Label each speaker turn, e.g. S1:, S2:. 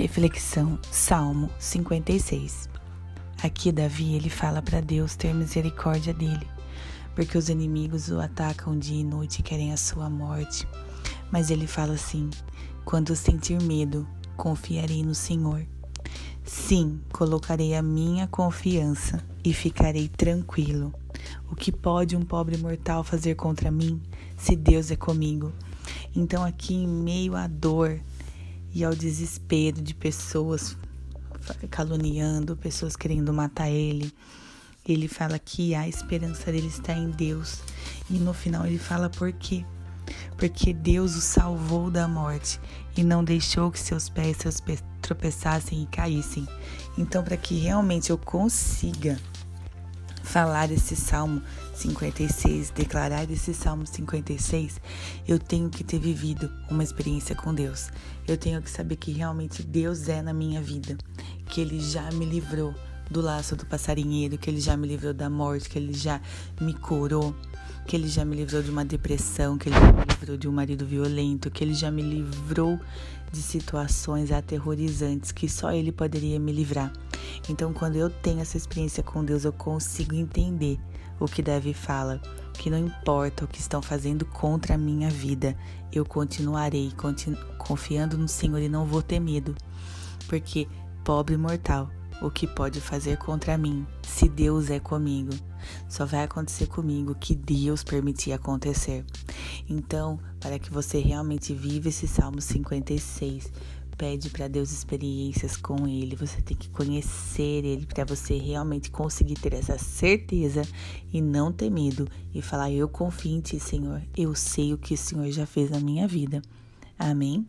S1: Reflexão, Salmo 56. Aqui Davi ele fala para Deus ter misericórdia dele, porque os inimigos o atacam dia e noite e querem a sua morte. Mas ele fala assim: quando sentir medo, confiarei no Senhor. Sim, colocarei a minha confiança e ficarei tranquilo. O que pode um pobre mortal fazer contra mim, se Deus é comigo? Então, aqui em meio à dor, e ao desespero de pessoas caluniando, pessoas querendo matar ele. Ele fala que a esperança dele está em Deus. E no final ele fala por quê? Porque Deus o salvou da morte e não deixou que seus pés, tropeçassem e caíssem. Então, para que realmente eu consiga falar esse Salmo 56, declarar esse Salmo 56, eu tenho que ter vivido uma experiência com Deus. Eu tenho que saber que realmente Deus é na minha vida, que Ele já me livrou do laço do passarinheiro, que Ele já me livrou da morte, que Ele já me curou, que Ele já me livrou de uma depressão, que Ele já me livrou de um marido violento, que Ele já me livrou de situações aterrorizantes que só Ele poderia me livrar. Então, quando eu tenho essa experiência com Deus, eu consigo entender o que Davi fala, que não importa o que estão fazendo contra a minha vida, eu continuarei continu confiando no Senhor e não vou ter medo, porque pobre mortal, o que pode fazer contra mim, se Deus é comigo? Só vai acontecer comigo que Deus permitir acontecer. Então, para que você realmente viva esse Salmo 56, pede para Deus experiências com Ele. Você tem que conhecer Ele para você realmente conseguir ter essa certeza e não ter medo e falar: Eu confio em Ti, Senhor. Eu sei o que o Senhor já fez na minha vida. Amém?